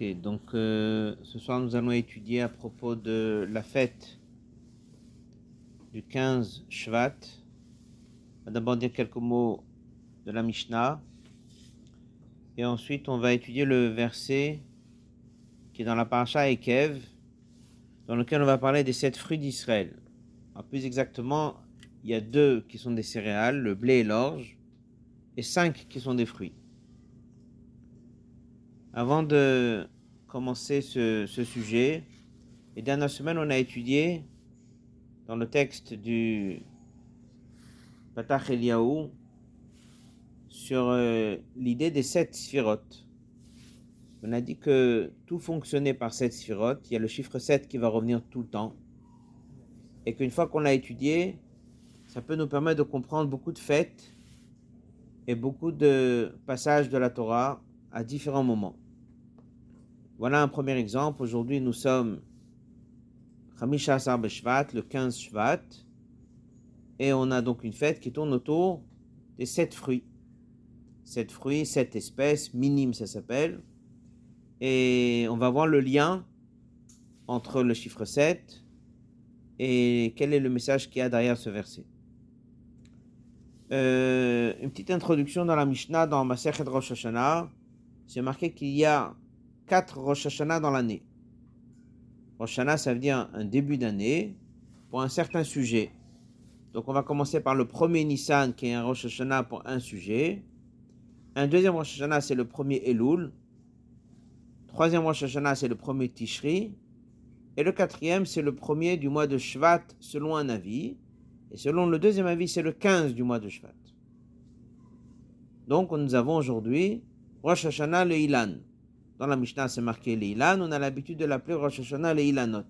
Donc euh, ce soir nous allons étudier à propos de la fête du 15 Shvat. On va d'abord dire quelques mots de la Mishnah. Et ensuite on va étudier le verset qui est dans la parasha Ekev, dans lequel on va parler des sept fruits d'Israël. Plus exactement, il y a deux qui sont des céréales, le blé et l'orge, et cinq qui sont des fruits. Avant de commencer ce, sujet, les dernières semaines, on a étudié dans le texte du Patach Eliaou sur euh, l'idée des sept sphirotes. On a dit que tout fonctionnait par sept sphirotes. Il y a le chiffre 7 qui va revenir tout le temps. Et qu'une fois qu'on l'a étudié, ça peut nous permettre de comprendre beaucoup de fêtes et beaucoup de passages de la Torah à différents moments. Voilà un premier exemple. Aujourd'hui, nous sommes le 15 Shvat, et on a donc une fête qui tourne autour des sept fruits. Sept fruits, sept espèces, minimes ça s'appelle. Et on va voir le lien entre le chiffre 7 et quel est le message qu'il y a derrière ce verset. Euh, une petite introduction dans la Mishnah, dans Masechet Rosh Hashanah. C'est marqué qu'il y a quatre Rosh Hashanah dans l'année. Rosh Hashanah, ça veut dire un début d'année pour un certain sujet. Donc on va commencer par le premier Nissan, qui est un Rosh Hashanah pour un sujet. Un deuxième Rosh Hashanah, c'est le premier Elul. Troisième Rosh Hashanah, c'est le premier Tishri. Et le quatrième, c'est le premier du mois de Shvat, selon un avis. Et selon le deuxième avis, c'est le 15 du mois de Shvat. Donc, nous avons aujourd'hui Rosh Hashanah le Ilan. Dans la Mishnah, c'est marqué le Ilan. On a l'habitude de l'appeler Rosh Hashanah le Ilanot.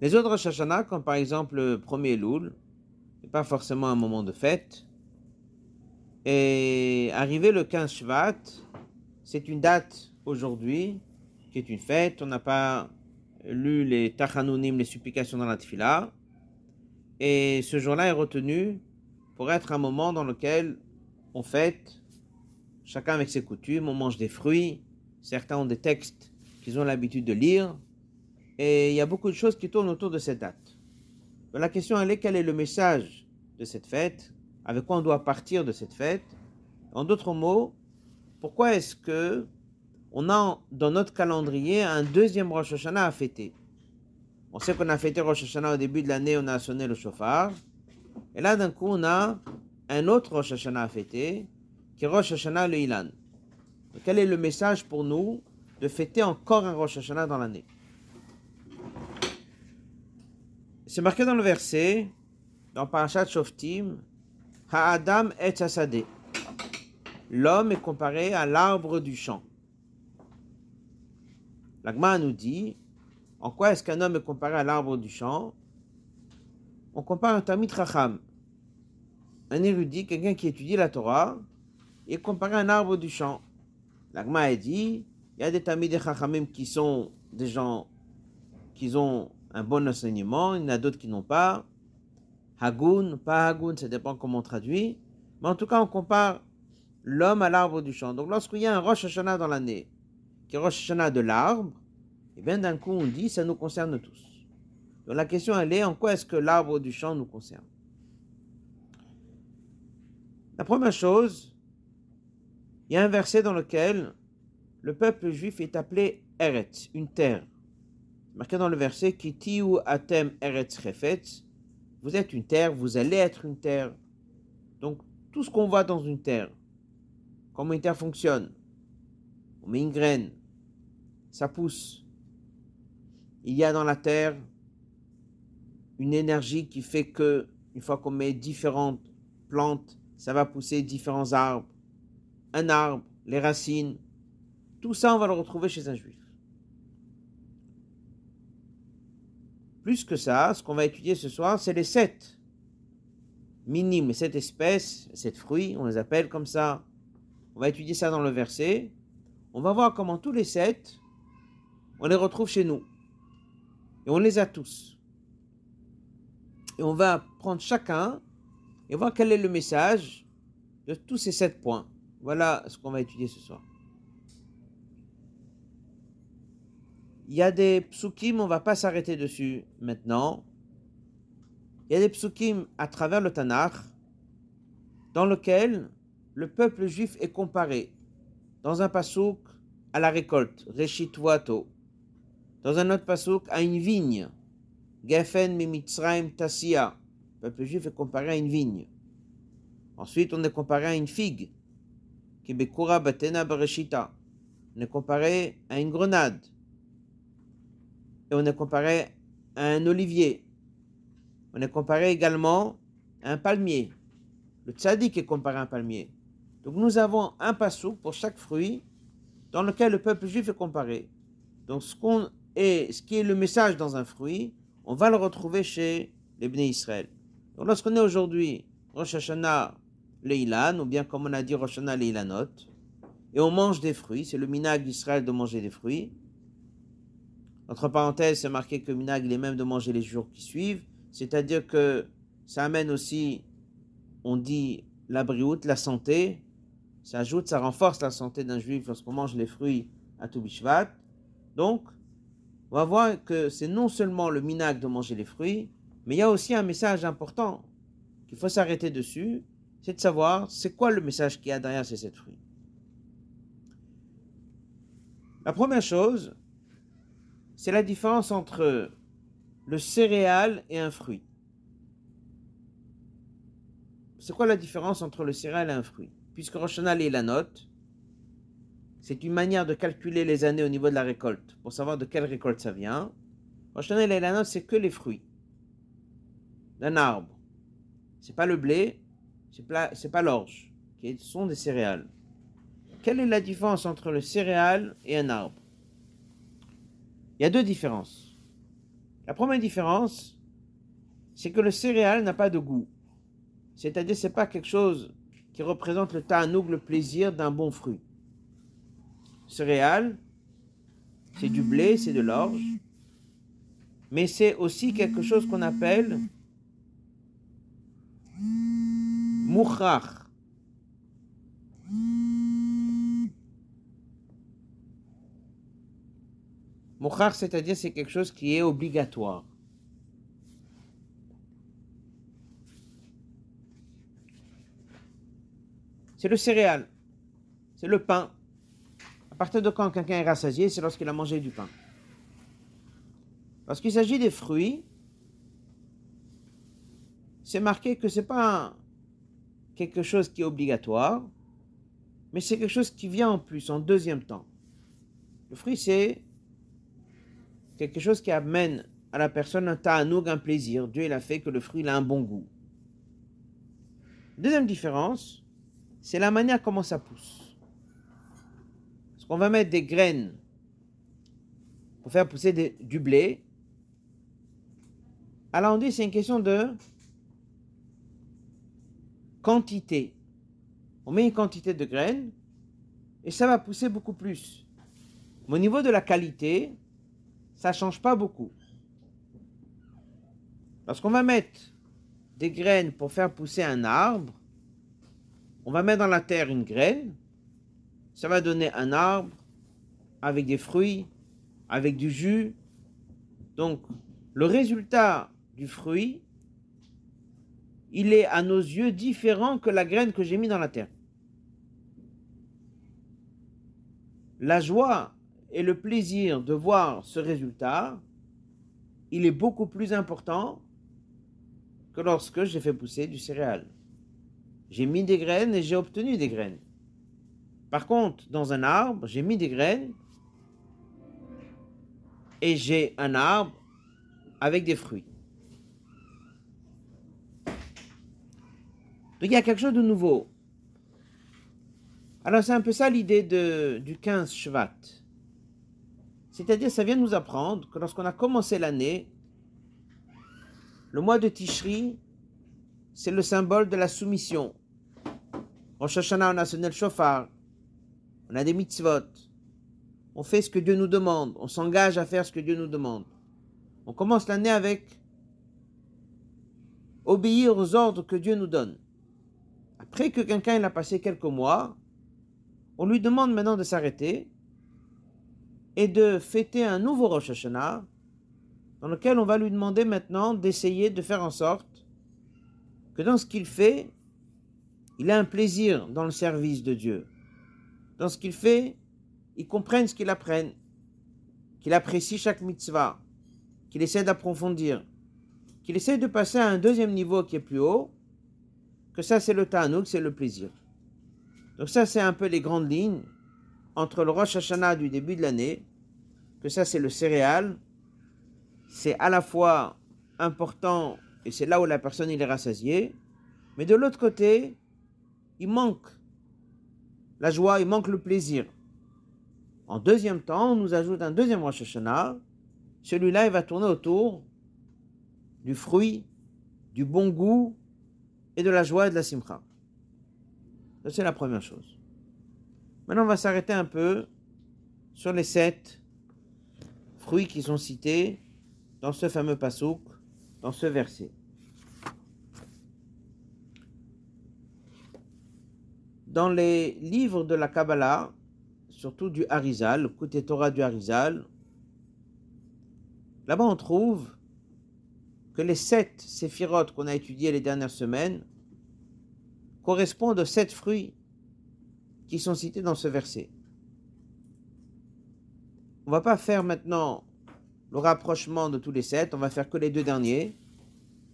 Les autres Rosh Hashanah, comme par exemple le premier Loul, n'est pas forcément un moment de fête. Et arrivé le 15 Shvat, c'est une date aujourd'hui qui est une fête. On n'a pas lu les tachanunim, les supplications dans la tfila. Et ce jour-là est retenu pour être un moment dans lequel on fête, chacun avec ses coutumes, on mange des fruits, certains ont des textes qu'ils ont l'habitude de lire, et il y a beaucoup de choses qui tournent autour de cette date. la question elle est quel est le message de cette fête, avec quoi on doit partir de cette fête? En d'autres mots, pourquoi est-ce que on a dans notre calendrier un deuxième Rosh Hashanah à fêter? On sait qu'on a fêté Rosh Hashanah au début de l'année, on a sonné le chauffard. Et là, d'un coup, on a un autre Rosh Hashanah à fêter, qui est Rosh Hashanah le Ilan. quel est le message pour nous de fêter encore un Rosh Hashanah dans l'année? C'est marqué dans le verset, dans Parashat Shoftim, Ha'adam et L'homme est comparé à l'arbre du champ. L'Agma nous dit en quoi est-ce qu'un homme est comparé à l'arbre du champ? On compare un Tamit Racham, un érudit, quelqu'un qui étudie la Torah, est comparé à un arbre du champ. L'Agma a dit il y a des Tamid Chachamim qui sont des gens qui ont un bon enseignement, il y en a d'autres qui n'ont pas. Hagoun, pas Hagoun, ça dépend comment on traduit. Mais en tout cas, on compare l'homme à l'arbre du champ. Donc lorsqu'il y a un Rosh Hashanah dans l'année, qui est Rosh Hashanah de l'arbre, et eh bien d'un coup on dit ça nous concerne tous. Donc la question elle est en quoi est-ce que l'arbre du champ nous concerne? La première chose, il y a un verset dans lequel le peuple juif est appelé Eretz, une terre. Marqué dans le verset Kitiu atem Eretz vous êtes une terre, vous allez être une terre. Donc tout ce qu'on voit dans une terre, comment une terre fonctionne, on met une graine, ça pousse. Il y a dans la terre une énergie qui fait que, une fois qu'on met différentes plantes, ça va pousser différents arbres. Un arbre, les racines, tout ça, on va le retrouver chez un juif. Plus que ça, ce qu'on va étudier ce soir, c'est les sept minimes, les sept espèces, sept fruits, on les appelle comme ça. On va étudier ça dans le verset. On va voir comment tous les sept on les retrouve chez nous. Et on les a tous. Et on va prendre chacun et voir quel est le message de tous ces sept points. Voilà ce qu'on va étudier ce soir. il y a des psukim, on va pas s'arrêter dessus maintenant. Il y a des psukim à travers le Tanakh dans lequel le peuple juif est comparé dans un pasouk à la récolte, Reshitwato, dans un autre pasouk à une vigne, Gefen Mimitzraim Tassia, le peuple juif est comparé à une vigne. Ensuite, on est comparé à une figue, Kibekura Batena. On est comparé à une grenade. Et on est comparé à un olivier. On est comparé également à un palmier. Le tzaddik est comparé à un palmier. Donc nous avons un passou pour chaque fruit dans lequel le peuple juif est comparé. Donc ce, qu'on est, ce qui est le message dans un fruit, on va le retrouver chez les Bnei Israël. Donc lorsqu'on est aujourd'hui Rosh Hashanah Leilan, ou bien comme on a dit Rosh Hashanah Leilanot, et on mange des fruits, c'est le minag d'Israël de manger des fruits. Entre parenthèses, c'est marqué que minag il est même de manger les jours qui suivent, c'est-à-dire que ça amène aussi on dit la brioute, la santé, ça ajoute, ça renforce la santé d'un juif lorsqu'on mange les fruits à Toubishvat. Donc, on va voir que c'est non seulement le minag de manger les fruits, mais il y a aussi un message important qu'il faut s'arrêter dessus, c'est de savoir c'est quoi le message qu'il y a derrière ces sept fruits. La première chose, c'est la différence entre le céréal et un fruit. C'est quoi la différence entre le céréal et un fruit? Puisque Roshana est la note, c'est une manière de calculer les années au niveau de la récolte, pour savoir de quelle récolte ça vient. Roshana est la note, c'est que les fruits d'un arbre. C'est pas le blé, c'est pas, pas l'orge, qui sont des céréales. Quelle est la différence entre le céréal et un arbre? Il y a deux différences. La première différence, c'est que le céréal n'a pas de goût. C'est-à-dire, ce n'est pas quelque chose qui représente le ta'anoug, le plaisir d'un bon fruit. Céréales, c'est du blé, c'est de l'orge, mais c'est aussi quelque chose qu'on appelle mouchach. Mouchach, c'est-à-dire c'est quelque chose qui est obligatoire. c'est le céréal, c'est le pain. À partir de quand quelqu'un est rassasié, c'est lorsqu'il a mangé du pain. Lorsqu'il s'agit des fruits, c'est marqué que ce n'est pas quelque chose qui est obligatoire, mais c'est quelque chose qui vient en plus, en deuxième temps. Le fruit, c'est quelque chose qui amène à la personne un ta'anoug, un plaisir. Dieu, il a fait que le fruit a un bon goût. Deuxième différence, c'est la manière comment ça pousse. Parce qu'on va mettre des graines pour faire pousser du blé. Alors on dit c'est une question de quantité. On met une quantité de graines et ça va pousser beaucoup plus. Mais au niveau de la qualité, ça ne change pas beaucoup. Lorsqu'on va mettre des graines pour faire pousser un arbre, on va mettre dans la terre une graine, ça va donner un arbre avec des fruits, avec du jus. Donc, le résultat du fruit, il est à nos yeux différent que la graine que j'ai mis dans la terre. La joie et le plaisir de voir ce résultat, il est beaucoup plus important que lorsque j'ai fait pousser du céréal. J'ai mis des graines et j'ai obtenu des graines. Par contre, dans un arbre, j'ai mis des graines et j'ai un arbre avec des fruits. Donc il y a quelque chose de nouveau. Alors c'est un peu ça l'idée du 15 Shvat. C'est-à-dire, ça vient nous apprendre que lorsqu'on a commencé l'année, le mois de Tishri, c'est le symbole de la soumission. Hashanah, on a sonné le chauffard, on a des mitzvot, on fait ce que Dieu nous demande, on s'engage à faire ce que Dieu nous demande. On commence l'année avec obéir aux ordres que Dieu nous donne. Après que quelqu'un a passé quelques mois, on lui demande maintenant de s'arrêter est de fêter un nouveau Rosh Hashanah dans lequel on va lui demander maintenant d'essayer de faire en sorte que dans ce qu'il fait, il a un plaisir dans le service de Dieu. Dans ce qu'il fait, il comprenne ce qu'il apprenne, qu'il apprécie chaque mitzvah, qu'il essaie d'approfondir, qu'il essaie de passer à un deuxième niveau qui est plus haut, que ça c'est le ta'anouk, c'est le plaisir. Donc ça c'est un peu les grandes lignes entre le Rosh Hashanah du début de l'année, que ça c'est le céréal, c'est à la fois important et c'est là où la personne il est rassasiée, mais de l'autre côté, il manque la joie, il manque le plaisir. En deuxième temps, on nous ajoute un deuxième Rosh Hashanah. Celui-là, il va tourner autour du fruit, du bon goût et de la joie et de la simcha. C'est la première chose. Maintenant, on va s'arrêter un peu sur les sept fruits qui sont cités dans ce fameux pasouk, dans ce verset. Dans les livres de la Kabbalah, surtout du Harizal, le côté Torah du Harizal, là-bas on trouve que les sept séphirotes qu'on a étudiés les dernières semaines correspondent aux sept fruits qui sont cités dans ce verset. On va pas faire maintenant le rapprochement de tous les sept, on va faire que les deux derniers.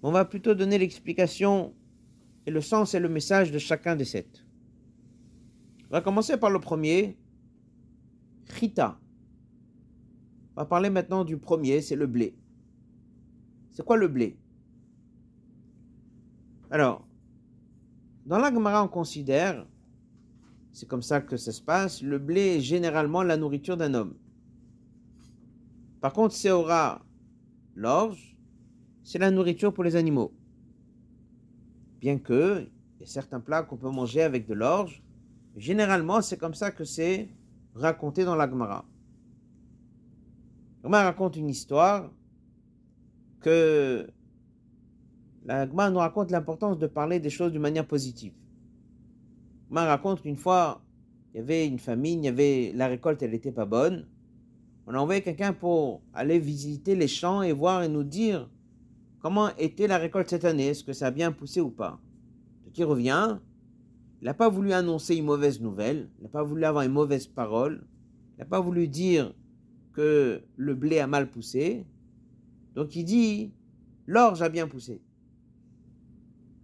On va plutôt donner l'explication et le sens et le message de chacun des sept. On va commencer par le premier, Chita. On va parler maintenant du premier, c'est le blé. C'est quoi le blé? Alors, dans la Gemara, on considère, c'est comme ça que ça se passe, le blé est généralement la nourriture d'un homme. Par contre, aura l'orge, c'est la nourriture pour les animaux. Bien que, il y a certains plats qu'on peut manger avec de l'orge, généralement, c'est comme ça que c'est raconté dans la Gemara. La raconte une histoire que la Gemara nous raconte l'importance de parler des choses d'une manière positive. La raconte qu'une fois, il y avait une famine, il y avait la récolte, elle n'était pas bonne on a envoyé quelqu'un pour aller visiter les champs et voir et nous dire comment était la récolte cette année, est-ce que ça a bien poussé ou pas. Qui revient, il n'a pas voulu annoncer une mauvaise nouvelle, il n'a pas voulu avoir une mauvaise parole, il n'a pas voulu dire que le blé a mal poussé. Donc il dit, l'orge a bien poussé.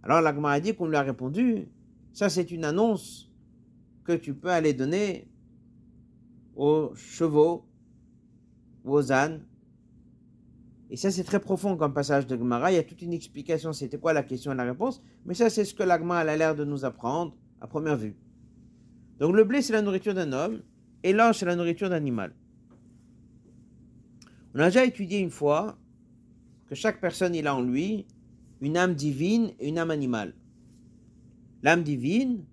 Alors l'agma a dit qu'on lui a répondu, ça c'est une annonce que tu peux aller donner aux chevaux vos ânes. Et ça, c'est très profond comme passage de Gemara. Il y a toute une explication. C'était quoi la question et la réponse? Mais ça, c'est ce que l'Agma a l'air de nous apprendre à première vue. Donc, le blé, c'est la nourriture d'un homme. Et l'ange, c'est la nourriture d'un animal. On a déjà étudié une fois que chaque personne, il a en lui une âme divine et une âme animale. L'âme divine,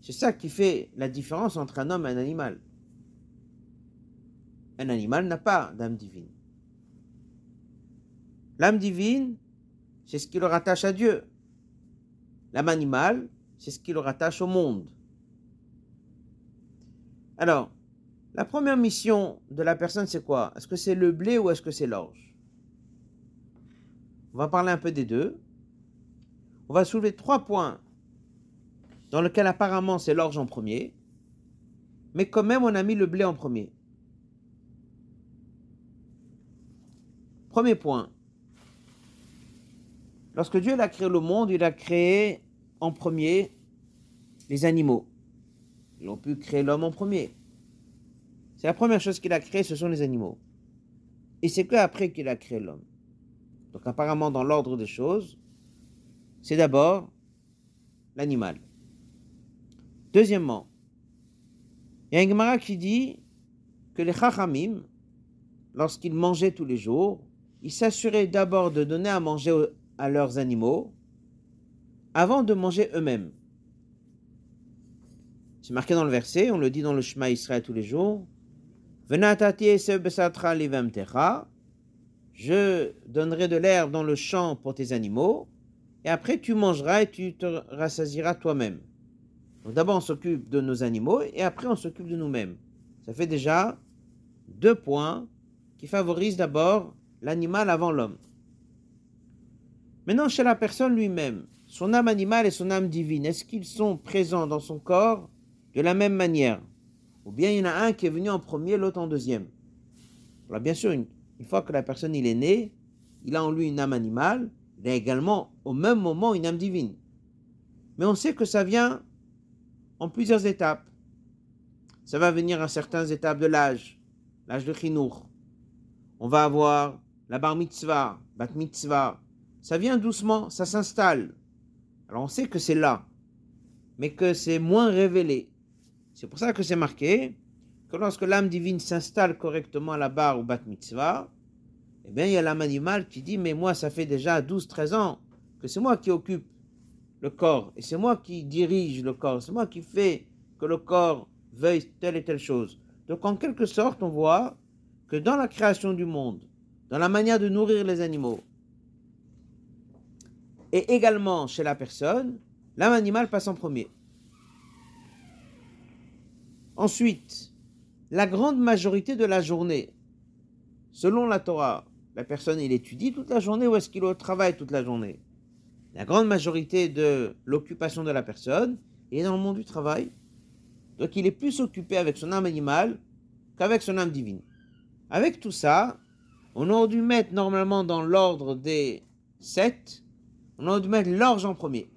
c'est ça qui fait la différence entre un homme et un animal. Un animal n'a pas d'âme divine. L'âme divine, c'est ce qui le rattache à Dieu. L'âme animale, c'est ce qui le rattache au monde. Alors, la première mission de la personne, c'est quoi? Est-ce que c'est le blé ou est-ce que c'est l'orge? On va parler un peu des deux. On va soulever trois points dans lesquels apparemment c'est l'orge en premier, mais quand même on a mis le blé en premier. Premier point. Lorsque Dieu a créé le monde, il a créé en premier les animaux. Ils ont pu créer l'homme en premier. C'est la première chose qu'il a créée, ce sont les animaux. Et c'est qu'après qu'il a créé l'homme. Donc apparemment, dans l'ordre des choses, c'est d'abord l'animal. Deuxièmement, il y a un Gemara qui dit que les Chachamim, lorsqu'ils mangeaient tous les jours, ils s'assuraient d'abord de donner à manger à leurs animaux avant de manger eux-mêmes. C'est marqué dans le verset, on le dit dans le Shema Israël tous les jours. Je donnerai de l'herbe dans le champ pour tes animaux, et après tu mangeras et tu te rassasiras toi-même. Donc d'abord on s'occupe de nos animaux, et après on s'occupe de nous-mêmes. Ça fait déjà deux points qui favorisent d'abord l'animal avant l'homme. Maintenant, chez la personne lui-même, son âme animale et son âme divine, est-ce qu'ils sont présents dans son corps de la même manière? Ou bien il y en a un qui est venu en premier, l'autre en deuxième? Alors bien sûr, une, fois que la personne il est née, il a en lui une âme animale, il a également au même moment une âme divine. Mais on sait que ça vient en plusieurs étapes. Ça va venir à certaines étapes de l'âge, l'âge de Chinour. On va avoir la bar mitzvah, bat mitzvah. Ça vient doucement, ça s'installe. Alors on sait que c'est là, mais que c'est moins révélé. C'est pour ça que c'est marqué que lorsque l'âme divine s'installe correctement à la barre ou bat mitzvah, eh bien il y a l'âme animale qui dit mais moi ça fait déjà 12-13 ans que c'est moi qui occupe le corps et c'est moi qui dirige le corps, c'est moi qui fais que le corps veuille telle et telle chose. Donc en quelque sorte on voit que dans la création du monde, dans la manière de nourrir les animaux, et également chez la personne, l'âme animale passe en premier. Ensuite, la grande majorité de la journée, selon la Torah, la personne il étudie toute la journée ou est-ce qu'il est au travail toute la journée? La grande majorité de l'occupation de la personne est dans le monde du travail. Donc il est plus occupé avec son âme animale qu'avec son âme divine. Avec tout ça, on aurait dû mettre normalement dans l'ordre des sept on a dû mettre l'orge en premier.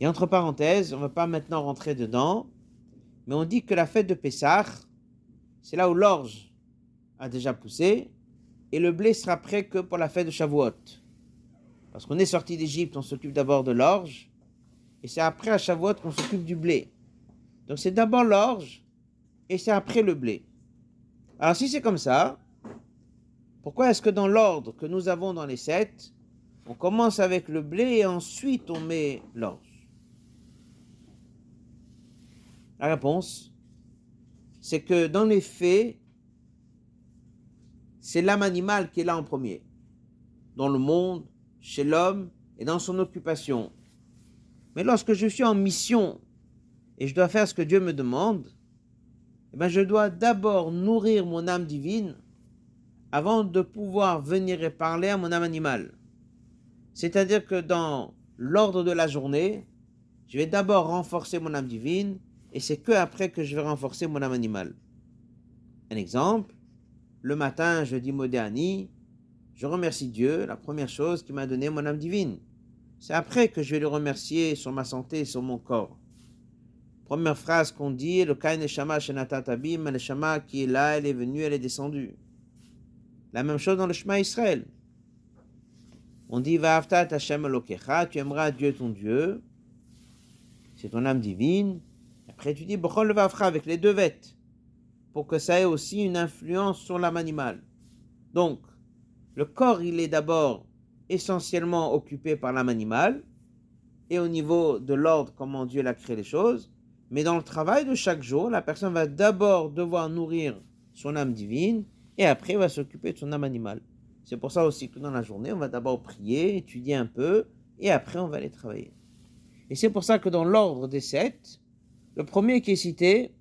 Et entre parenthèses, on ne va pas maintenant rentrer dedans, mais on dit que la fête de Pessah, c'est là où l'orge a déjà poussé, et le blé sera prêt que pour la fête de Shavuot. Parce qu'on est sorti d'Égypte, on s'occupe d'abord de l'orge, et c'est après à Shavuot qu'on s'occupe du blé. Donc c'est d'abord l'orge, et c'est après le blé. Alors si c'est comme ça, pourquoi est-ce que dans l'ordre que nous avons dans les sept, on commence avec le blé et ensuite on met l'orge? La réponse, c'est que dans les faits, c'est l'âme animale qui est là en premier, dans le monde, chez l'homme et dans son occupation. Mais lorsque je suis en mission et je dois faire ce que Dieu me demande, eh bien je dois d'abord nourrir mon âme divine avant de pouvoir venir et parler à mon âme animale. C'est-à-dire que dans l'ordre de la journée, je vais d'abord renforcer mon âme divine et c'est que après que je vais renforcer mon âme animale. Un exemple, le matin, je dis Modéani, je remercie Dieu, la première chose qui m'a donné mon âme divine. C'est après que je vais le remercier sur ma santé et sur mon corps. Première phrase qu'on dit, le Kain Shenatatabim, le Shama qui est là, elle est venue, elle est descendue. La même chose dans le Shema Israël. On dit Va'aftat Hashem Elokecha, tu aimeras Dieu ton Dieu, c'est ton âme divine. Après tu dis Vafra avec les deux vêtes, pour que ça ait aussi une influence sur l'âme animale. Donc, le corps, il est d'abord essentiellement occupé par l'âme animale, et au niveau de l'ordre, comment Dieu a créé les choses. Mais dans le travail de chaque jour, la personne va d'abord devoir nourrir son âme divine, et après va s'occuper de son âme animale. C'est pour ça aussi que dans la journée, on va d'abord prier, étudier un peu, et après on va aller travailler. Et c'est pour ça que dans l'ordre des sept, le premier qui est cité,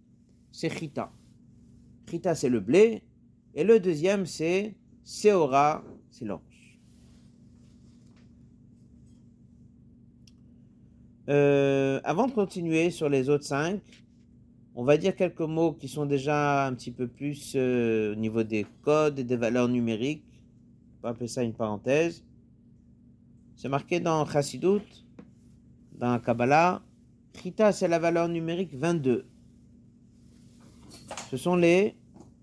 c'est Chita. Chita, c'est le blé, et le deuxième, c'est Seora, c'est l'orge. Euh, avant de continuer sur les autres cinq, on va dire quelques mots qui sont déjà un petit peu plus euh, au niveau des codes et des valeurs numériques on va appeler ça une parenthèse. C'est marqué dans Chassidut, dans Kabbalah, Chita, c'est la valeur numérique 22. Ce sont les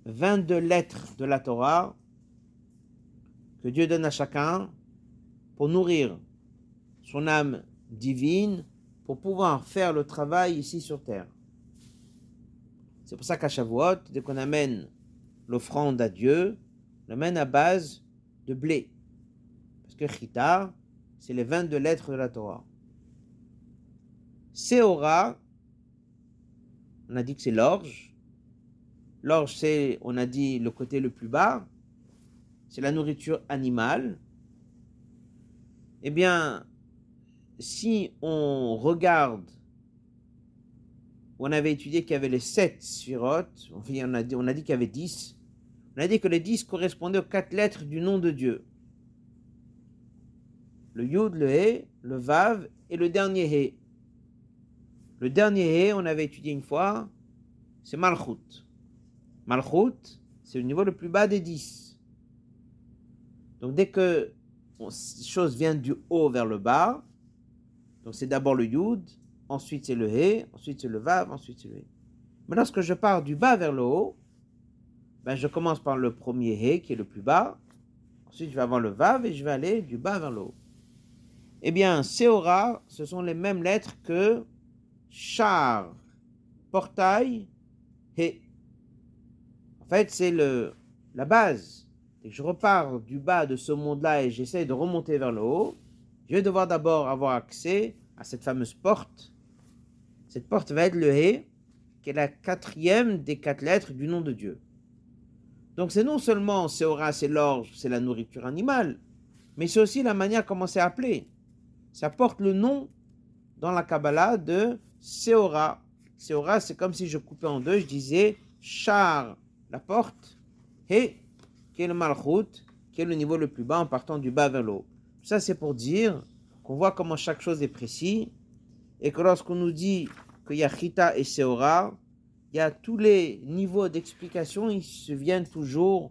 22 lettres de la Torah que Dieu donne à chacun pour nourrir son âme divine, pour pouvoir faire le travail ici sur terre. C'est pour ça qu'à Shavuot, dès qu'on amène l'offrande à Dieu, on l'amène à base de blé. Parce que Chita, c'est les 22 lettres de la Torah. Seora, on a dit que c'est l'orge. L'orge, c'est, on a dit, le côté le plus bas. C'est la nourriture animale. Eh bien, si on regarde on avait étudié qu'il y avait les sept sphirotes, on a dit, on a dit qu'il y avait dix. On a dit que les dix correspondaient aux quatre lettres du nom de Dieu. Le Yud, le He, le Vav et le dernier He. Le dernier on avait étudié une fois, c'est Malchut. Malchut, c'est le niveau le plus bas des dix. Donc dès que chose vient du haut vers le bas, donc c'est d'abord le Yud, ensuite c'est le He, ensuite c'est le Vav, ensuite c'est le He. Mais lorsque je pars du bas vers le haut, ben je commence par le premier He qui est le plus bas, ensuite je vais avoir le Vav et je vais aller du bas vers le haut. Eh bien, Seora, ce sont les mêmes lettres que char, portail, He. En fait, c'est la base. Et je repars du bas de ce monde-là et j'essaie de remonter vers le haut. Je vais devoir d'abord avoir accès à cette fameuse porte. Cette porte va être le He, qui est la quatrième des quatre lettres du nom de Dieu. Donc c'est non seulement Seora, c'est l'orge, c'est la nourriture animale, mais c'est aussi la manière comment c'est appelé. Ça porte le nom dans la Kabbalah de Seora. Seora, c'est comme si je coupais en deux, je disais char, la porte, He, qui est le malchut, qui est le niveau le plus bas en partant du bas vers le haut. Ça, c'est pour dire qu'on voit comment chaque chose est précis et que lorsqu'on nous dit qu'il y a Chita et Seora, il y a tous les niveaux d'explication, ils se viennent toujours,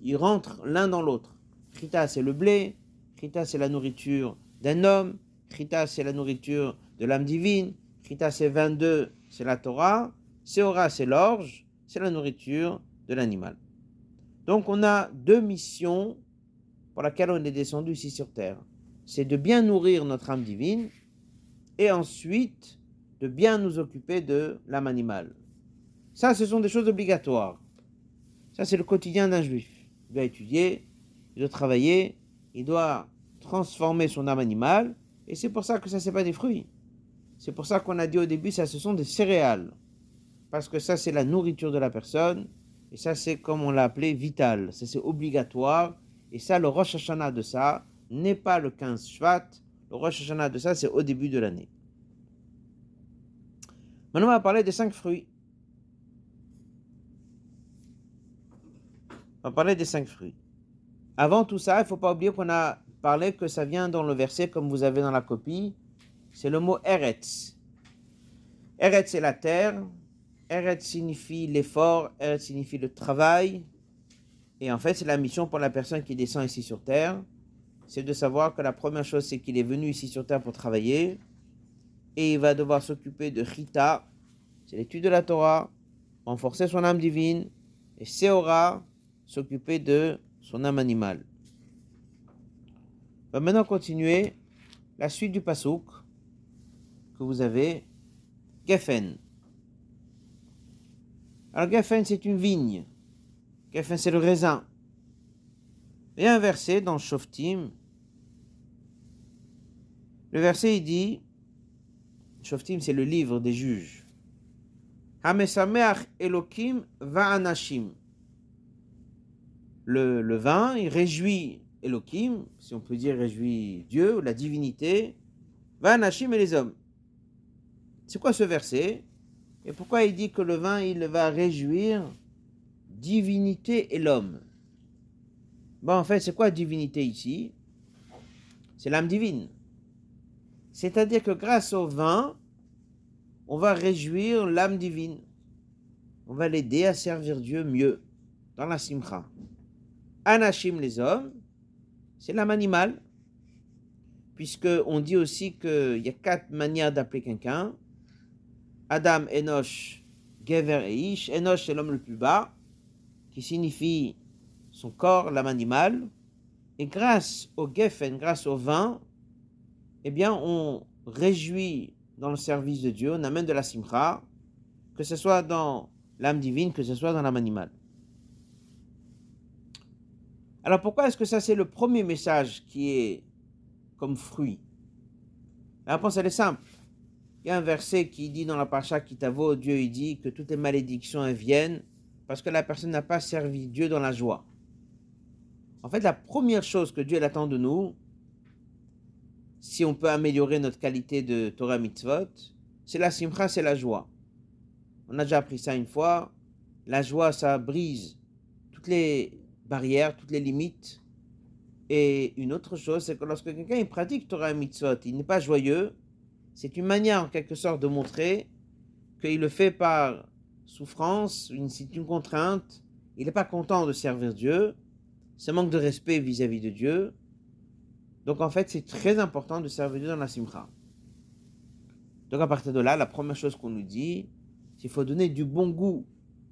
ils, rentrent l'un dans l'autre. Chita, c'est le blé, Chita, c'est la nourriture d'un homme, Chita, c'est la nourriture de l'âme divine, Chita, c'est 22, c'est la Torah, Seora, c'est l'orge, c'est la nourriture de l'animal. Donc on a deux missions pour lesquelles on est descendu ici sur Terre. C'est de bien nourrir notre âme divine et ensuite de bien nous occuper de l'âme animale. Ça, ce sont des choses obligatoires. Ça, c'est le quotidien d'un juif. Il doit étudier, il doit travailler, il doit transformer son âme animale, et c'est pour ça que ça, c'est pas des fruits. C'est pour ça qu'on a dit au début, ça, ce sont des céréales. Parce que ça, c'est la nourriture de la personne, et ça, c'est comme on l'a appelé vital. Ça, c'est obligatoire. Et ça, le Rosh Hashanah de ça n'est pas le 15 Shvat. Le Rosh Hashanah de ça, c'est au début de l'année. Maintenant, on va parler des cinq fruits. On va parler des cinq fruits. Avant tout ça, il ne faut pas oublier qu'on a parlé que ça vient dans le verset, comme vous avez dans la copie. C'est le mot Eretz. Eretz, c'est la terre. Eretz signifie l'effort, Eretz signifie le travail. Et en fait, c'est la mission pour la personne qui descend ici sur terre. C'est de savoir que la première chose, c'est qu'il est venu ici sur terre pour travailler. Et il va devoir s'occuper de Chita, c'est l'étude de la Torah, renforcer son âme divine. Et Seora, s'occuper de son âme animale. Va maintenant continuer la suite du pasouk que vous avez, Geffen. Alors Geffen, c'est une vigne. Geffen, c'est le raisin. A un verset dans Shoftim. Le verset, il dit, Shoftim, c'est le livre des juges. Hamesameach Elokim Va'anashim. Le, le vin, il réjouit Elokim, si on peut dire réjouit Dieu, la divinité, Va'anashim et les hommes. C'est quoi ce verset? Et pourquoi il dit que le vin, il va réjouir divinité et l'homme? Bon, en fait, c'est quoi divinité ici? C'est l'âme divine. C'est-à-dire que grâce au vin, on va réjouir l'âme divine. On va l'aider à servir Dieu mieux dans la simcha. Anashim, les hommes, c'est l'âme animale, puisque on dit aussi qu'il y a quatre manières d'appeler quelqu'un. Adam, Enoch, Gever et Ish. Enoch, c'est l'homme le plus bas, qui signifie son corps, l'âme animale. Et grâce au Geffen, grâce au vin, eh bien, on réjouit dans le service de Dieu, on amène de la simcha, que ce soit dans l'âme divine, que ce soit dans l'âme animale. Alors pourquoi est-ce que ça c'est le premier message qui est comme fruit? La réponse elle est simple. Il y a un verset qui dit dans la Pacha Kitavo, Dieu il dit que toutes les malédictions viennent parce que la personne n'a pas servi Dieu dans la joie. En fait, la première chose que Dieu attend de nous, si on peut améliorer notre qualité de Torah mitzvot, c'est la simcha, c'est la joie. On a déjà appris ça une fois. La joie, ça brise toutes les barrières, toutes les limites. Et une autre chose, c'est que lorsque quelqu'un pratique Torah et Mitzvot, il n'est pas joyeux, c'est une manière en quelque sorte de montrer qu'il le fait par souffrance, c'est une contrainte, il n'est pas content de servir Dieu, c'est manque de respect vis-à-vis de Dieu. Donc en fait, c'est très important de servir Dieu dans la simcha. Donc à partir de là, la première chose qu'on nous dit, c'est qu'il faut donner du bon goût.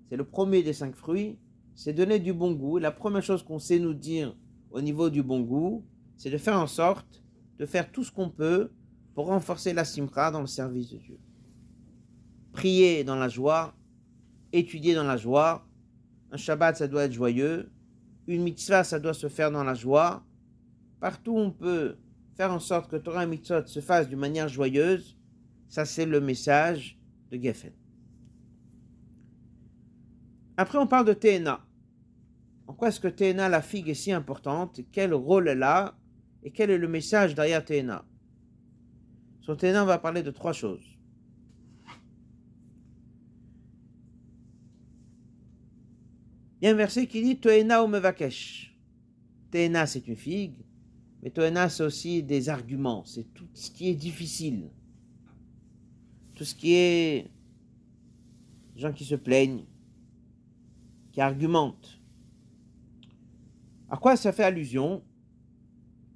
C'est le premier des cinq fruits, c'est donner du bon goût. Et la première chose qu'on sait nous dire au niveau du bon goût, c'est de faire en sorte de faire tout ce qu'on peut pour renforcer la simcha dans le service de Dieu. Prier dans la joie, étudier dans la joie. Un Shabbat, ça doit être joyeux. Une mitzvah, ça doit se faire dans la joie. Partout où on peut faire en sorte que Torah et mitzvot se fassent d'une manière joyeuse, ça c'est le message de Geffen. Après, on parle de TNA. En quoi est-ce que TNA, la figue, est si importante? Quel rôle elle a? Et quel est le message derrière TNA Sur TNA, on va parler de trois choses. Il y a un verset qui dit Toena ou mevakesh. Toena, c'est une figue, mais Toena, c'est aussi des arguments. C'est tout ce qui est difficile. Tout ce qui est gens qui se plaignent, qui argumentent. À quoi ça fait allusion?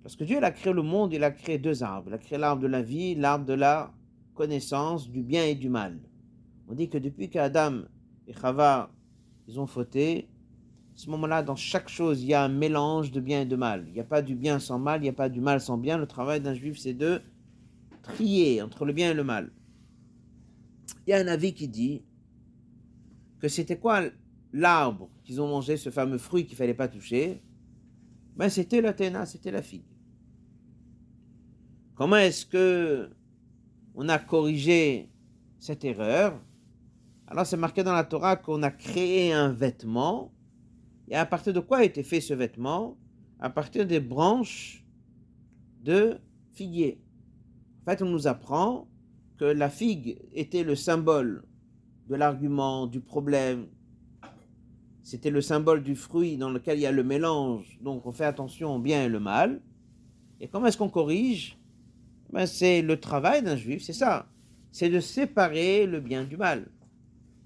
Parce que Dieu il a créé le monde, il a créé deux arbres. Il a créé l'arbre de la vie, l'arbre de la connaissance du bien et du mal. On dit que depuis qu'Adam et Chava ils ont fauté, à ce moment-là, dans chaque chose, il y a un mélange de bien et de mal. Il n'y a pas du bien sans mal, il n'y a pas du mal sans bien. Le travail d'un juif, c'est de trier entre le bien et le mal. Il y a un avis qui dit que c'était quoi l'arbre qu'ils ont mangé, ce fameux fruit qu'il ne fallait pas toucher? Ben, C'était la téna, c'était la figue. Comment est-ce que on a corrigé cette erreur? Alors c'est marqué dans la Torah qu'on a créé un vêtement et à partir de quoi a été fait ce vêtement? À partir des branches de figuier. En fait, on nous apprend que la figue était le symbole de l'argument, du problème. C'était le symbole du fruit dans lequel il y a le mélange. Donc on fait attention au bien et le mal. Et comment est-ce qu'on corrige? Ben, C'est le travail d'un juif, c'est ça. C'est de séparer le bien du mal.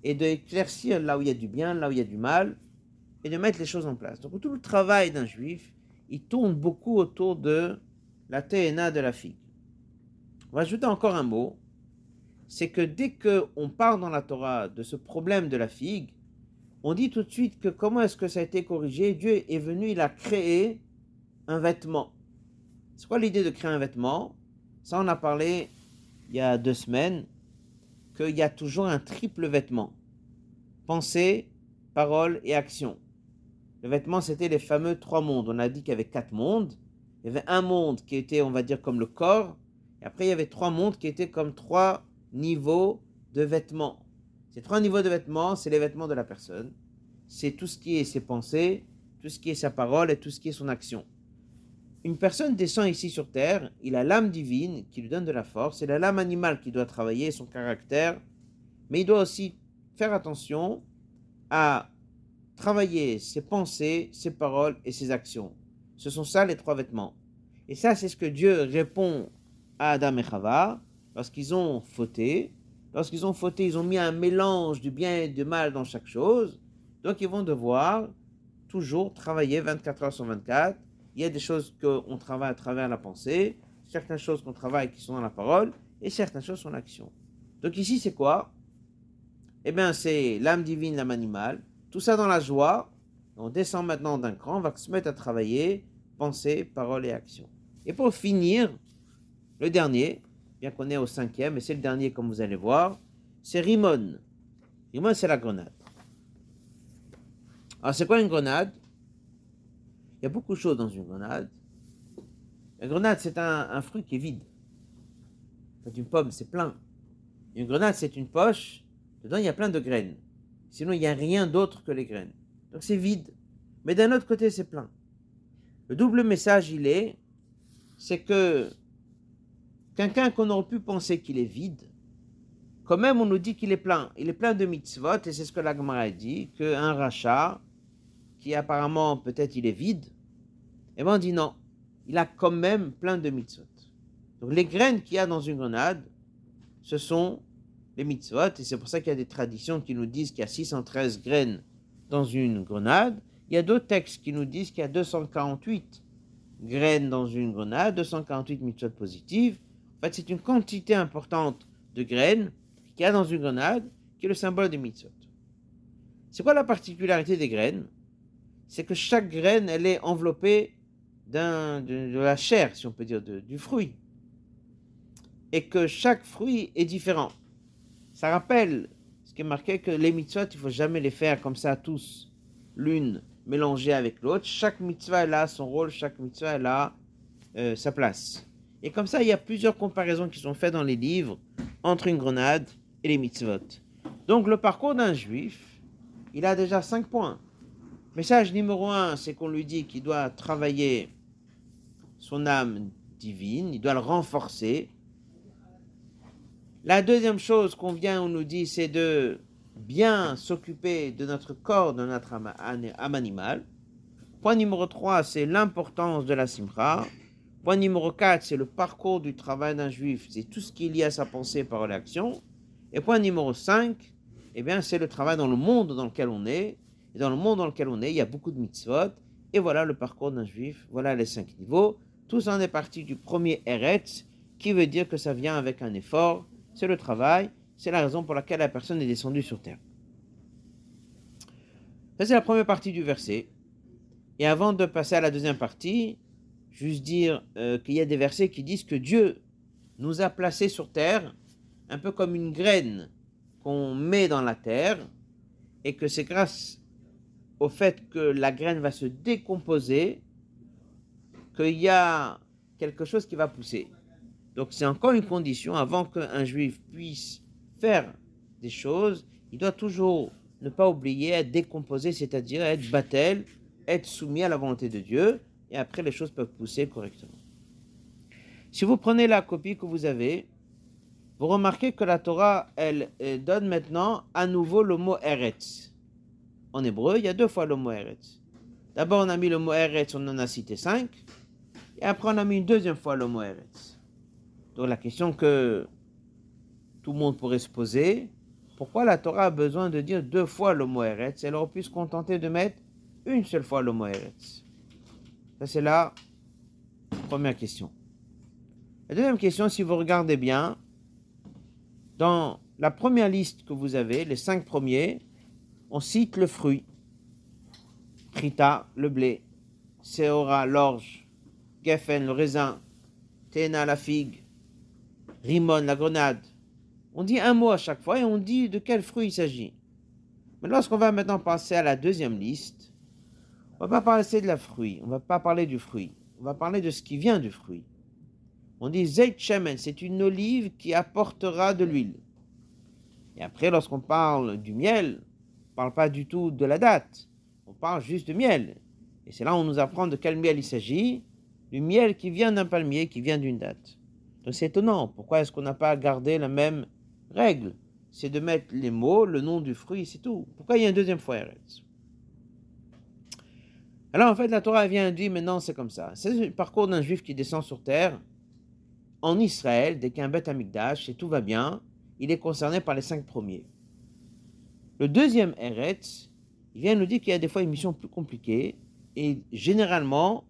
Et d'éclaircir là où il y a du bien, là où il y a du mal, et de mettre les choses en place. Donc tout le travail d'un juif, il tourne beaucoup autour de la TNA de la figue. On va ajouter encore un mot, c'est que dès qu'on parle dans la Torah de ce problème de la figue, on dit tout de suite que comment est-ce que ça a été corrigé? Dieu est venu, il a créé un vêtement. C'est quoi l'idée de créer un vêtement? Ça, on a parlé il y a deux semaines, qu'il y a toujours un triple vêtement. Pensée, parole et action. Le vêtement, c'était les fameux trois mondes. On a dit qu'il y avait quatre mondes. Il y avait un monde qui était, on va dire, comme le corps. Et après, il y avait trois mondes qui étaient comme trois niveaux de vêtements. Ces trois niveaux de vêtements, c'est les vêtements de la personne. C'est tout ce qui est ses pensées, tout ce qui est sa parole et tout ce qui est son action. Une personne descend ici sur terre, il a l'âme divine qui lui donne de la force, et la lame animale qui doit travailler son caractère, mais il doit aussi faire attention à travailler ses pensées, ses paroles et ses actions. Ce sont ça les trois vêtements. Et ça, c'est ce que Dieu répond à Adam et Chava lorsqu'ils ont fauté. Lorsqu'ils ont fauté, ils ont mis un mélange du bien et du mal dans chaque chose. Donc, ils vont devoir toujours travailler 24 heures sur 24. Il y a des choses qu'on travaille à travers la pensée, certaines choses qu'on travaille qui sont dans la parole, et certaines choses sont l'action. Donc ici, c'est quoi? Eh bien, c'est l'âme divine, l'âme animale, tout ça dans la joie. On descend maintenant d'un cran, on va se mettre à travailler, pensée, parole et action. Et pour finir, le dernier, bien qu'on est au cinquième, et c'est le dernier comme vous allez voir, c'est Rimon. Rimon, c'est la grenade. Alors, c'est quoi une grenade? Il y a beaucoup de choses dans une grenade. Une grenade, c'est un, fruit qui est vide. C'est une pomme, c'est plein. Une grenade, c'est une poche. Dedans, il y a plein de graines. Sinon, il n'y a rien d'autre que les graines. Donc c'est vide. Mais d'un autre côté, c'est plein. Le double message, il est, c'est que quelqu'un qu'on aurait pu penser qu'il est vide, quand même on nous dit qu'il est plein. Il est plein de mitzvot, et c'est ce que la Gemara dit, qu'un rachat, qui apparemment peut-être il est vide, et bien on dit non, il a quand même plein de mitzvot. Donc les graines qu'il y a dans une grenade, ce sont les mitzvot, et c'est pour ça qu'il y a des traditions qui nous disent qu'il y a 613 graines dans une grenade. Il y a d'autres textes qui nous disent qu'il y a 248 graines dans une grenade, 248 mitzvot positives. Fait, c'est une quantité importante de graines qu'il y a dans une grenade qui est le symbole des mitzvot. C'est quoi la particularité des graines? C'est que chaque graine, elle est enveloppée de, la chair, si on peut dire, du fruit. Et que chaque fruit est différent. Ça rappelle ce qui est marqué que les mitzvot, il faut jamais les faire comme ça tous, l'une mélangée avec l'autre. Chaque mitzvah, elle a son rôle, chaque mitzvah, elle a euh, sa place. Et comme ça, il y a plusieurs comparaisons qui sont faites dans les livres entre une grenade et les mitzvot. Donc le parcours d'un juif, il a déjà cinq points. Message numéro un, c'est qu'on lui dit qu'il doit travailler son âme divine, il doit le renforcer, la deuxième chose qu'on vient, on nous dit, c'est de bien s'occuper de notre corps, de notre âme, animal. Point numéro 3, c'est l'importance de la simcha. Point numéro 4, c'est le parcours du travail d'un juif, c'est tout ce qui est lié à sa pensée par l'action. Et point numéro 5, eh bien, c'est le travail dans le monde dans lequel on est. Et dans le monde dans lequel on est, il y a beaucoup de mitzvot. Et voilà le parcours d'un juif, voilà les cinq niveaux. Tout ça en est parti du premier Eretz, qui veut dire que ça vient avec un effort, c'est le travail, c'est la raison pour laquelle la personne est descendue sur terre. Ça, c'est la première partie du verset. Et avant de passer à la deuxième partie, juste dire euh, qu'il y a des versets qui disent que Dieu nous a placés sur terre, un peu comme une graine qu'on met dans la terre, et que c'est grâce au fait que la graine va se décomposer qu'il y a quelque chose qui va pousser. Donc c'est encore une condition, avant qu'un juif puisse faire des choses, il doit toujours ne pas oublier être décomposé, c'est-à-dire être battel, être soumis à la volonté de Dieu, et après les choses peuvent pousser correctement. Si vous prenez la copie que vous avez, vous remarquez que la Torah, elle, donne maintenant à nouveau le mot Eretz. En hébreu, il y a deux fois le mot Eretz. D'abord, on a mis le mot Eretz, on en a cité cinq, et après, on a mis une deuxième fois le mot Eretz. Donc la question que tout le monde pourrait se poser, pourquoi la Torah a besoin de dire deux fois le mot Eretz Elle aurait pu se contenter de mettre une seule fois le mot Eretz? Ça c'est la première question. La deuxième question, si vous regardez bien, dans la première liste que vous avez, les cinq premiers, on cite le fruit. Krita, le blé. Seora, l'orge. Geffen, le raisin. Tena, la figue. Rimon, la grenade. On dit un mot à chaque fois et on dit de quel fruit il s'agit. Mais lorsqu'on va maintenant passer à la deuxième liste, on va pas parler de la fruit, on va pas parler du fruit, on va parler de ce qui vient du fruit. On dit Zeit Shemen, c'est une olive qui apportera de l'huile. Et après, lorsqu'on parle du miel, on ne parle pas du tout de la date, on parle juste de miel. Et c'est là où on nous apprend de quel miel il s'agit, du miel qui vient d'un palmier, qui vient d'une date. Donc c'est étonnant. Pourquoi est-ce qu'on n'a pas gardé la même règle? C'est de mettre les mots, le nom du fruit, c'est tout. Pourquoi il y a un deuxième fois Eretz? Alors en fait, la Torah vient dire maintenant c'est comme ça. C'est le parcours d'un juif qui descend sur terre en Israël, dès qu'il y a un bête amigdash et tout va bien, il est concerné par les cinq premiers. Le deuxième Eretz, il vient nous dire qu'il y a des fois une mission plus compliquée et généralement,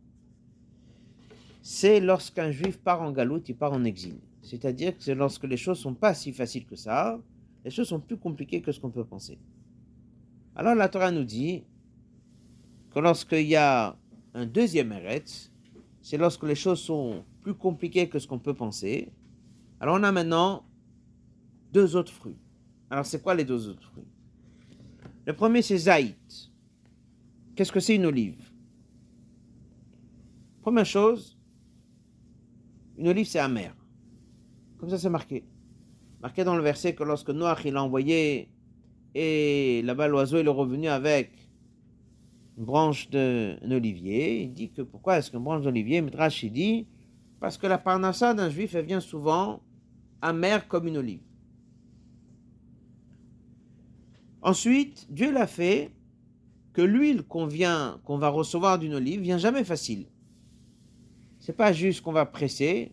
c'est lorsqu'un juif part en galoute, il part en exil. C'est-à-dire que c'est lorsque les choses sont pas si faciles que ça, les choses sont plus compliquées que ce qu'on peut penser. Alors la Torah nous dit lorsqu'il y a un deuxième Eretz, c'est lorsque les choses sont plus compliquées que ce qu'on peut penser. Alors on a maintenant deux autres fruits. Alors c'est quoi les deux autres fruits? Le premier c'est Zaït. Qu'est-ce que c'est une olive? Première chose, une olive, c'est amer. Comme ça, c'est marqué. Marqué dans le verset que lorsque Noach il a envoyé et là-bas l'oiseau il est revenu avec une branche d'un olivier, il dit que pourquoi est-ce qu'une branche d'olivier Midrash il dit parce que la parnassa d'un juif elle vient souvent amère comme une olive. Ensuite, Dieu l'a fait que l'huile qu'on va recevoir d'une olive, vient jamais facile. C'est pas juste qu'on va presser,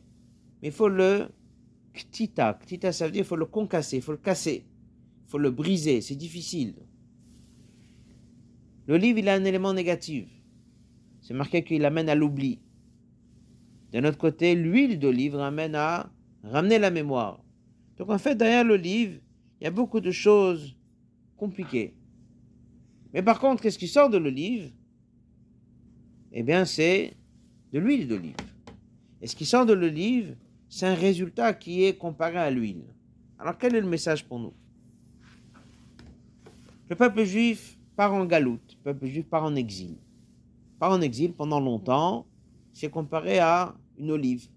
mais il faut le ktita. Ktita, ça veut dire il faut le concasser, il faut le casser, il faut le briser. C'est difficile. L'olive, il a un élément négatif. C'est marqué qu'il amène à l'oubli. D'un autre côté, l'huile d'olive ramène à ramener la mémoire. Donc en fait, derrière l'olive, il y a beaucoup de choses compliquées. Mais par contre, qu'est-ce qui sort de l'olive Eh bien, c'est de l'huile d'olive. Et ce qui sort de l'olive, c'est un résultat qui est comparé à l'huile. Alors quel est le message pour nous? Le peuple juif part en galoute, peuple juif part en exil. Part en exil pendant longtemps, c'est comparé à une olive.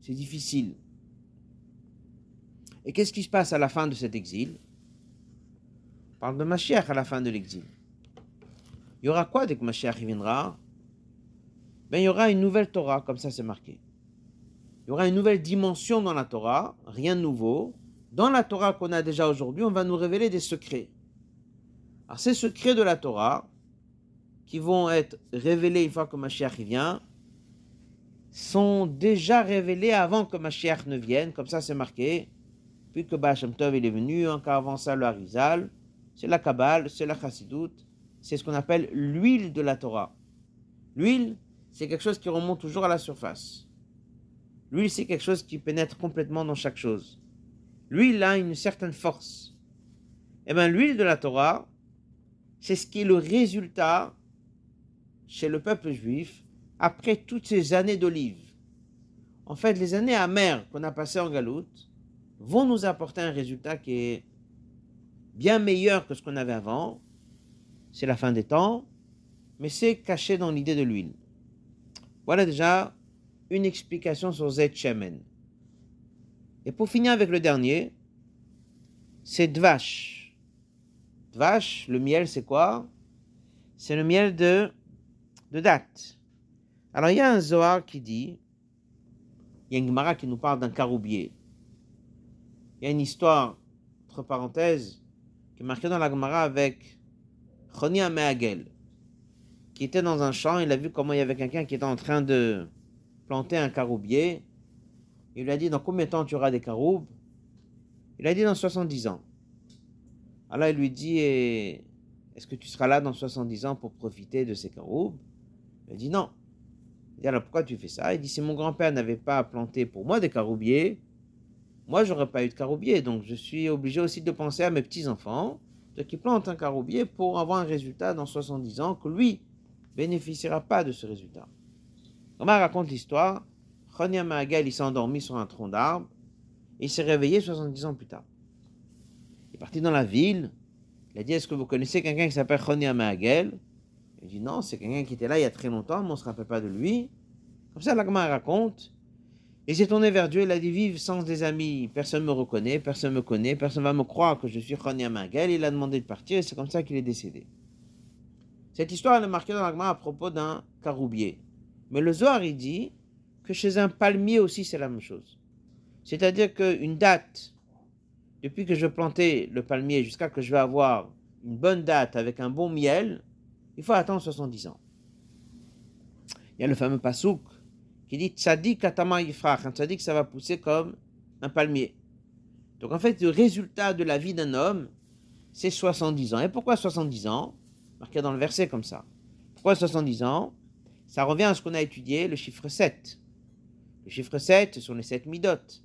C'est difficile. Et qu'est-ce qui se passe à la fin de cet exil? On parle de Mashiach à la fin de l'exil. Il y aura quoi dès que Mashiach viendra ben, Il y aura une nouvelle Torah, comme ça c'est marqué. Il y aura une nouvelle dimension dans la Torah, rien de nouveau. Dans la Torah qu'on a déjà aujourd'hui, on va nous révéler des secrets. Alors ces secrets de la Torah, qui vont être révélés une fois que Mashiach vient, sont déjà révélés avant que Mashiach ne vienne, comme ça c'est marqué. Puis que Baal Tov est venu, encore avant ça le Harizal, c'est la Kabbale, c'est la Chassidoute, c'est ce qu'on appelle l'huile de la Torah. L'huile, c'est quelque chose qui remonte toujours à la surface. L'huile, c'est quelque chose qui pénètre complètement dans chaque chose. L'huile a une certaine force. Eh bien, l'huile de la Torah, c'est ce qui est le résultat chez le peuple juif après toutes ces années d'olive. En fait, les années amères qu'on a passées en galoute vont nous apporter un résultat qui est bien meilleur que ce qu'on avait avant. C'est la fin des temps, mais c'est caché dans l'idée de l'huile. Voilà déjà une explication sur Zet Shemen. Et pour finir avec le dernier, c'est Dvash. Dvash, le miel, c'est quoi? C'est le miel de, de date. Alors il y a un Zohar qui dit, il y a une Gemara qui nous parle d'un caroubier. Il y a une histoire, entre parenthèses, qui est marquée dans la Gemara avec Chonia Meagel, qui était dans un champ, il a vu comment il y avait quelqu'un qui était en train de planter un caroubier. Il lui a dit Dans combien de temps tu auras des caroubes? Il a dit Dans 70 ans. Alors il lui dit Est-ce que tu seras là dans 70 ans pour profiter de ces caroubes? Il dit Non. Il dit Alors pourquoi tu fais ça? Il dit Si mon grand-père n'avait pas planté pour moi des caroubiers, moi j'aurais pas eu de caroubier. Donc je suis obligé aussi de penser à mes petits-enfants qui plantent un caroubier pour avoir un résultat dans 70 ans que lui bénéficiera pas de ce résultat. Omar raconte l'histoire. Chonia Mahagal, il s'est endormi sur un tronc d'arbre il s'est réveillé 70 ans plus tard. Il est parti dans la ville. Il a dit Est-ce que vous connaissez quelqu'un qui s'appelle Chonia Mahagal? Il dit Non, c'est quelqu'un qui était là il y a très longtemps, mais on ne se rappelle pas de lui. Comme ça, l'Agma raconte. Il s'est tourné vers Dieu, il a dit Vive sans des amis, personne ne me reconnaît, personne ne me connaît, personne ne va me croire que je suis Chonia Mahagal. Il a demandé de partir et c'est comme ça qu'il est décédé. Cette histoire est marquée dans l'Agma à propos d'un caroubier. Mais le Zohar, il dit que chez un palmier aussi, c'est la même chose. C'est-à-dire qu'une date, depuis que je plantais le palmier jusqu'à que je vais avoir une bonne date avec un bon miel, il faut attendre 70 ans. Il y a le fameux pasouk qui dit Tzadik atama yifrach. Un tzadik, ça va pousser comme un palmier. Donc en fait, le résultat de la vie d'un homme, c'est 70 ans. Et pourquoi 70 ans? Marqué dans le verset comme ça. Pourquoi 70 ans? Ça revient à ce qu'on a étudié, le chiffre 7. Le chiffre 7, ce sont les 7 midotes.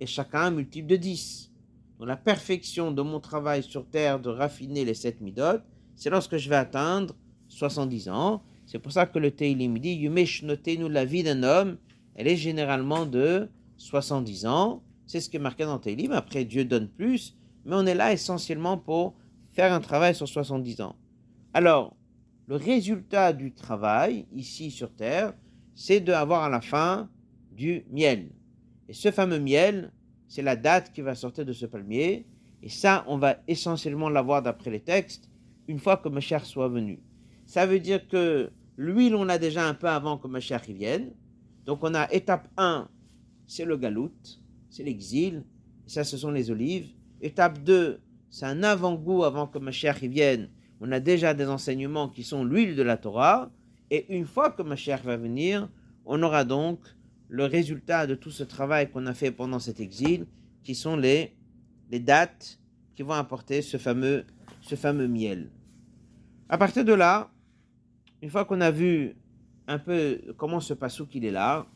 Et chacun un multiple de 10. Donc la perfection de mon travail sur Terre de raffiner les 7 midotes, c'est lorsque je vais atteindre 70 ans. C'est pour ça que le Teilim dit Yumesh nous la vie d'un homme, elle est généralement de 70 ans. C'est ce qui est marqué dans Teilim. Après, Dieu donne plus, mais on est là essentiellement pour faire un travail sur 70 ans. Alors, le résultat du travail ici sur Terre, c'est d'avoir à la fin du miel. Et ce fameux miel, c'est la date qui va sortir de ce palmier. Et ça, on va essentiellement l'avoir d'après les textes une fois que Mashiach soit venu. Ça veut dire que l'huile, on l'a déjà un peu avant que Mashiach vienne. Donc on a étape 1, c'est le galout, c'est l'exil. Ça, ce sont les olives. Étape 2, c'est un avant-goût avant que Mashiach vienne. On a déjà des enseignements qui sont l'huile de la Torah, et une fois que Mashiach va venir, on aura donc le résultat de tout ce travail qu'on a fait pendant cet exil, qui sont les, les dates qui vont apporter ce fameux, ce fameux miel. À partir de là, une fois qu'on a vu un peu comment ce pasouk qu'il est là,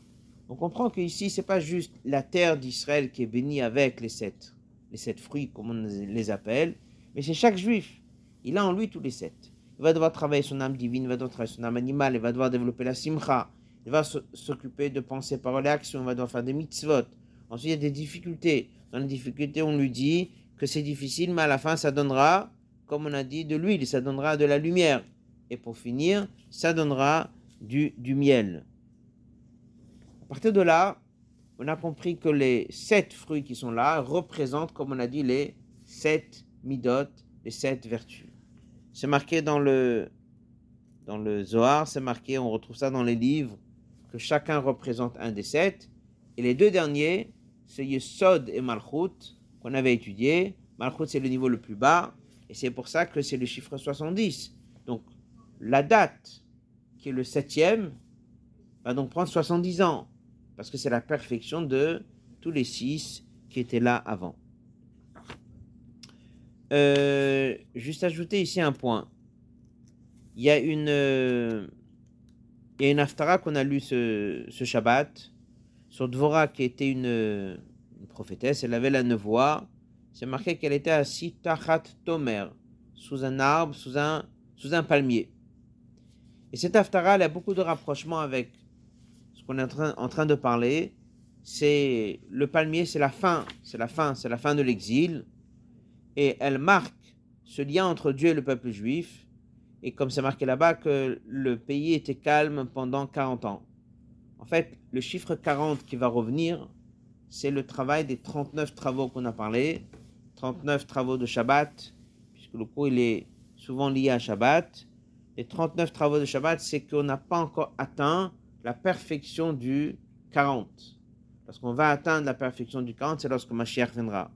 on comprend qu'ici, ce n'est pas juste la terre d'Israël qui est bénie avec les sept, les sept fruits, comme on les appelle, mais c'est chaque juif. Il a en lui tous les sept. Il va devoir travailler son âme divine, il va devoir travailler son âme animale, il va devoir développer la simcha, il va s'occuper de pensées, paroles et actions, il va devoir faire des mitzvot. Ensuite, il y a des difficultés. Dans les difficultés, on lui dit que c'est difficile, mais à la fin, ça donnera, comme on a dit, de l'huile, ça donnera de la lumière. Et pour finir, ça donnera du, miel. À partir de là, on a compris que les sept fruits qui sont là représentent, comme on a dit, les sept midot, les sept vertus. C'est marqué dans le, dans le Zohar, c'est marqué, on retrouve ça dans les livres, que chacun représente un des sept. Et les deux derniers, c'est Yesod et Malchut, qu'on avait étudié. Malchut, c'est le niveau le plus bas, et c'est pour ça que c'est le chiffre 70. Donc, la date, qui est le septième, va donc prendre 70 ans parce que c'est la perfection de tous les six qui étaient là avant. Euh, juste ajouter ici un point. Il y a une, euh, il y a une aftara qu'on a lu ce, ce, Shabbat sur Dvora qui était une, une prophétesse. Elle avait la nevoie. C'est marqué qu'elle était assise tachat tomer, sous un arbre, sous un, sous un palmier. Et cette aftara, elle a beaucoup de rapprochements avec qu'on est en train, en train de parler, c'est le palmier, c'est la fin, c'est la fin, c'est la fin de l'exil, et elle marque ce lien entre Dieu et le peuple juif, et comme c'est marqué là-bas que le pays était calme pendant 40 ans. En fait, le chiffre 40 qui va revenir, c'est le travail des 39 travaux qu'on a parlé, 39 travaux de Shabbat, puisque le cours il est souvent lié à Shabbat. Les 39 travaux de Shabbat, c'est qu'on n'a pas encore atteint la perfection du 40. Lorsqu'on va atteindre la perfection du 40, c'est lorsque Mashiach viendra.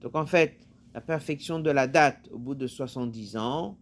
Donc en fait, la perfection de la date au bout de 70 ans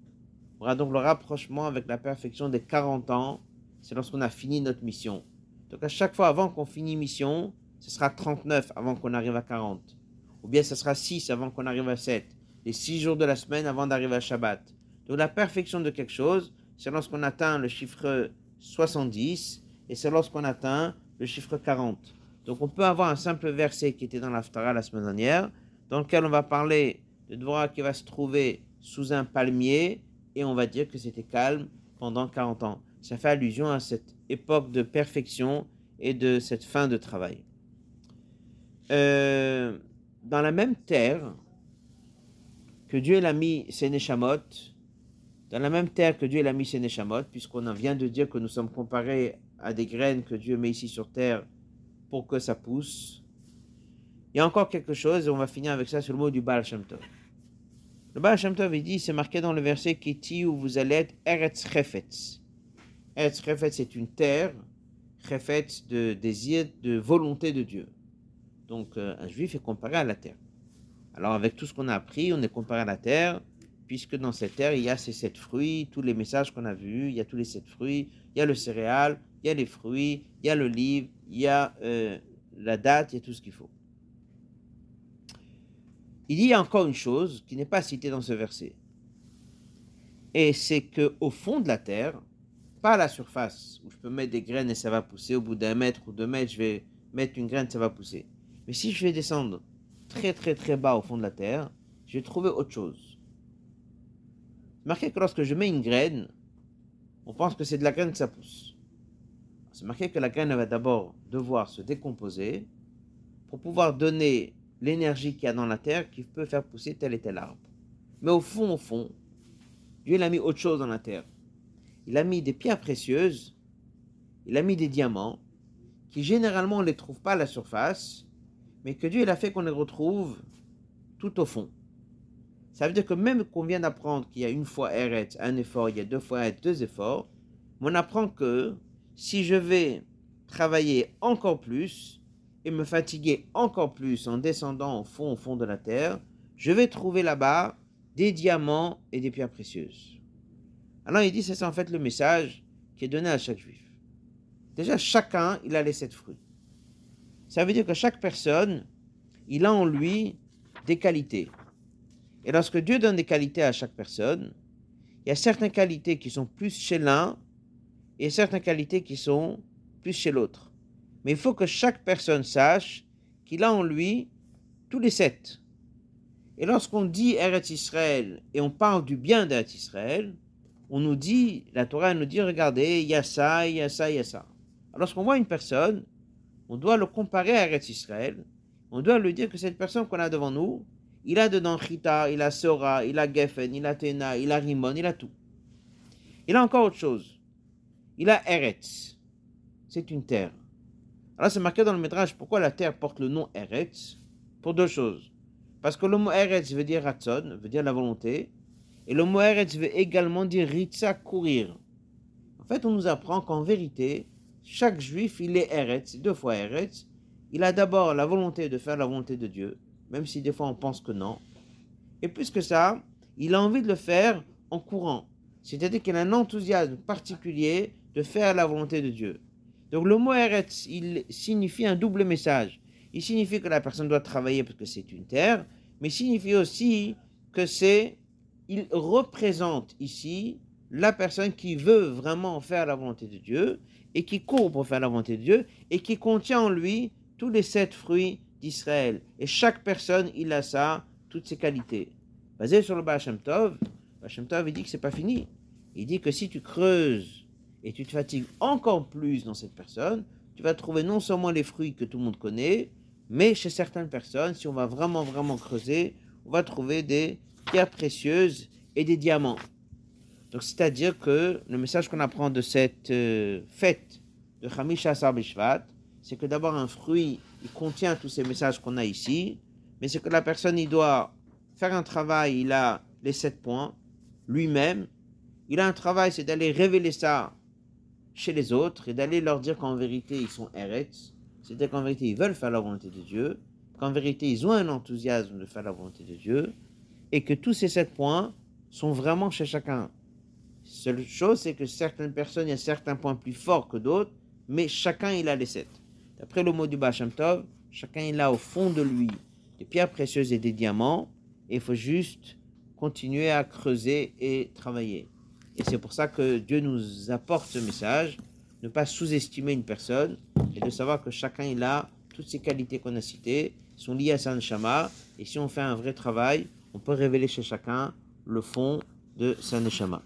aura donc le rapprochement avec la perfection des 40 ans, c'est lorsqu'on a fini notre mission. Donc à chaque fois avant qu'on finisse mission, ce sera 39 avant qu'on arrive à 40. Ou bien ce sera 6 avant qu'on arrive à 7. Les 6 jours de la semaine avant d'arriver à Shabbat. Donc la perfection de quelque chose, c'est lorsqu'on atteint le chiffre 70 et c'est lorsqu'on atteint le chiffre 40. Donc on peut avoir un simple verset qui était dans l'Aftara la semaine dernière, dans lequel on va parler de Dvorah qui va se trouver sous un palmier, et on va dire que c'était calme pendant 40 ans. Ça fait allusion à cette époque de perfection et de cette fin de travail. Euh, dans la même terre que Dieu a mis ses dans la même terre que Dieu a mis ses puisqu'on vient de dire que nous sommes comparés à des graines que Dieu met ici sur terre pour que ça pousse. Il y a encore quelque chose, et on va finir avec ça sur le mot du Baal Shem. Le Baal Shem il dit, c'est marqué dans le verset Kiti où vous allez être Eretz Chefetz. Eretz Chefetz, c'est une terre, Chefetz de désir, de volonté de Dieu. Donc, euh, un juif est comparé à la terre. Alors, avec tout ce qu'on a appris, on est comparé à la terre, puisque dans cette terre, il y a ces sept fruits, tous les messages qu'on a vus, il y a tous les sept fruits, il y a le céréal, il y a les fruits, il y a le livre, il y a euh, la date, il y a tout ce qu'il faut. Il y a encore une chose qui n'est pas citée dans ce verset. Et c'est que au fond de la terre, pas à la surface, où je peux mettre des graines et ça va pousser, au bout d'un mètre ou deux mètres, je vais mettre une graine, ça va pousser. Mais si je vais descendre très très très bas au fond de la terre, je vais trouver autre chose. Marqué que lorsque je mets une graine, on pense que c'est de la graine que ça pousse c'est marqué que la graine va d'abord devoir se décomposer pour pouvoir donner l'énergie qu'il y a dans la terre qui peut faire pousser tel et tel arbre. Mais au fond, au fond, Dieu a mis autre chose dans la terre. Il a mis des pierres précieuses, il a mis des diamants, qui généralement on ne les trouve pas à la surface, mais que Dieu a fait qu'on les retrouve tout au fond. Ça veut dire que même qu'on vient d'apprendre qu'il y a une fois Eretz, un effort, il y a deux fois Eretz, deux efforts, on apprend que si je vais travailler encore plus et me fatiguer encore plus en descendant au fond, au fond de la terre, je vais trouver là-bas des diamants et des pierres précieuses. Alors il dit, c'est en fait le message qui est donné à chaque juif. Déjà, chacun, il a les sept fruits. Ça veut dire que chaque personne, il a en lui des qualités. Et lorsque Dieu donne des qualités à chaque personne, il y a certaines qualités qui sont plus chez l'un et certaines qualités qui sont plus chez l'autre. Mais il faut que chaque personne sache qu'il a en lui tous les sept. Et lorsqu'on dit Eretz Israël et on parle du bien d'Eretz Israël, on nous dit, la Torah nous dit, regardez, il y a ça, il y a ça, il y a ça. Lorsqu'on voit une personne, on doit le comparer à Eretz Israël, on doit lui dire que cette personne qu'on a devant nous, il a dedans Chita, il a Sora, il a Geffen, il a Tena, il a Rimon, il a tout. Il a encore autre chose. Il a Eretz. C'est une terre. Alors c'est marqué dans le métrage pourquoi la terre porte le nom Eretz? Pour deux choses. Parce que le mot Eretz veut dire Ratzon, veut dire la volonté. Et le mot Eretz veut également dire Ritza, courir. En fait, on nous apprend qu'en vérité, chaque juif, il est Eretz, deux fois Eretz. Il a d'abord la volonté de faire la volonté de Dieu même si des fois on pense que non. Et plus que ça, il a envie de le faire en courant. C'est-à-dire qu'il a un enthousiasme particulier de faire la volonté de Dieu. Donc le mot Eretz, il signifie un double message. Il signifie que la personne doit travailler parce que c'est une terre, mais il signifie aussi que c'est, il représente ici la personne qui veut vraiment faire la volonté de Dieu et qui court pour faire la volonté de Dieu et qui contient en lui tous les sept fruits d'Israël. Et chaque personne, il a ça, toutes ses qualités. Basé sur le Baal Tov, Tov, il dit que c'est pas fini. Il dit que si tu creuses et tu te fatigues encore plus dans cette personne, tu vas trouver non seulement les fruits que tout le monde connaît, mais chez certaines personnes, si on va vraiment, vraiment creuser, on va trouver des pierres précieuses et des diamants. Donc, c'est-à-dire que le message qu'on apprend de cette euh, fête de Hamish Asar Bishvat, c'est que d'abord un fruit, il contient tous ces messages qu'on a ici, mais c'est que la personne, il doit faire un travail, il a les sept points, lui-même, il a un travail, c'est d'aller révéler ça chez les autres et d'aller leur dire qu'en vérité, ils sont Eretz, c'est-à-dire qu'en vérité, ils veulent faire la volonté de Dieu, qu'en vérité, ils ont un enthousiasme de faire la volonté de Dieu, et que tous ces sept points sont vraiment chez chacun. Seule chose, c'est que certaines personnes, il y a certains points plus forts que d'autres, mais chacun, il a les sept. D'après le mot du Bacham Tov, chacun il a au fond de lui des pierres précieuses et des diamants, et il faut juste continuer à creuser et travailler. Et c'est pour ça que Dieu nous apporte ce message, ne pas sous-estimer une personne, et de savoir que chacun il a toutes ces qualités qu'on a citées, sont liées à sa neshama, et si on fait un vrai travail, on peut révéler chez chacun le fond de sa neshama.